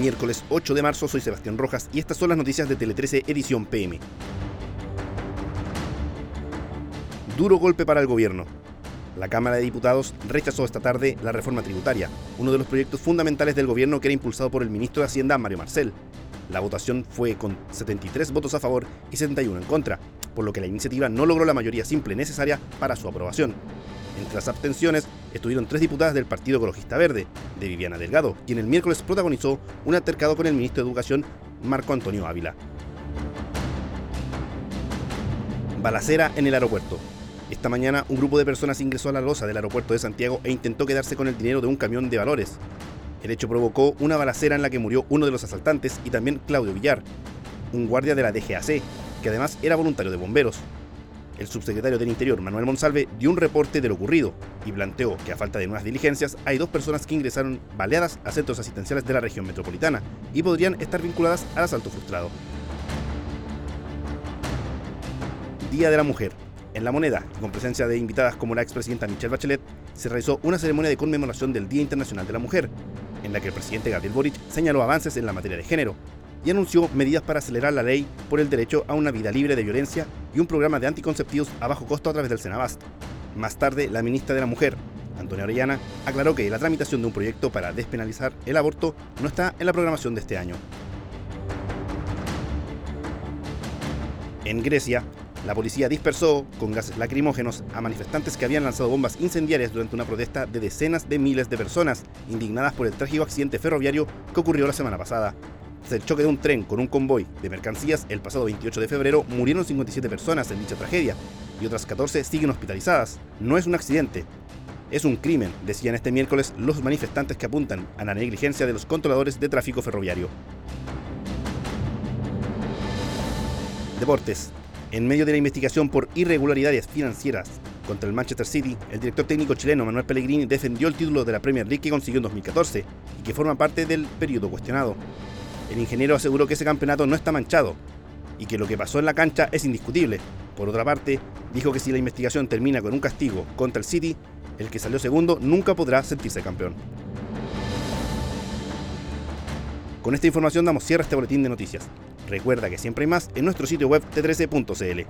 Miércoles 8 de marzo, soy Sebastián Rojas y estas son las noticias de Tele 13 Edición PM. Duro golpe para el gobierno. La Cámara de Diputados rechazó esta tarde la reforma tributaria, uno de los proyectos fundamentales del gobierno que era impulsado por el ministro de Hacienda, Mario Marcel. La votación fue con 73 votos a favor y 71 en contra, por lo que la iniciativa no logró la mayoría simple necesaria para su aprobación. Entre las abstenciones estuvieron tres diputadas del Partido Ecologista Verde, de Viviana Delgado, quien el miércoles protagonizó un altercado con el ministro de Educación, Marco Antonio Ávila. Balacera en el aeropuerto. Esta mañana un grupo de personas ingresó a la losa del aeropuerto de Santiago e intentó quedarse con el dinero de un camión de valores. El hecho provocó una balacera en la que murió uno de los asaltantes y también Claudio Villar, un guardia de la DGAC, que además era voluntario de bomberos. El subsecretario del Interior, Manuel Monsalve, dio un reporte de lo ocurrido y planteó que a falta de nuevas diligencias hay dos personas que ingresaron baleadas a centros asistenciales de la región metropolitana y podrían estar vinculadas al asalto frustrado. Día de la Mujer. En La Moneda, con presencia de invitadas como la expresidenta Michelle Bachelet, se realizó una ceremonia de conmemoración del Día Internacional de la Mujer, en la que el presidente Gabriel Boric señaló avances en la materia de género y anunció medidas para acelerar la ley por el derecho a una vida libre de violencia y un programa de anticonceptivos a bajo costo a través del Senabast. Más tarde, la ministra de la Mujer, Antonia Orellana, aclaró que la tramitación de un proyecto para despenalizar el aborto no está en la programación de este año. En Grecia, la policía dispersó con gases lacrimógenos a manifestantes que habían lanzado bombas incendiarias durante una protesta de decenas de miles de personas indignadas por el trágico accidente ferroviario que ocurrió la semana pasada. El choque de un tren con un convoy de mercancías el pasado 28 de febrero murieron 57 personas en dicha tragedia y otras 14 siguen hospitalizadas. No es un accidente, es un crimen, decían este miércoles los manifestantes que apuntan a la negligencia de los controladores de tráfico ferroviario. Deportes. En medio de la investigación por irregularidades financieras contra el Manchester City, el director técnico chileno Manuel Pellegrini defendió el título de la Premier League que consiguió en 2014 y que forma parte del periodo cuestionado. El ingeniero aseguró que ese campeonato no está manchado y que lo que pasó en la cancha es indiscutible. Por otra parte, dijo que si la investigación termina con un castigo contra el City, el que salió segundo nunca podrá sentirse campeón. Con esta información damos cierre a este boletín de noticias. Recuerda que siempre hay más en nuestro sitio web t13.cl.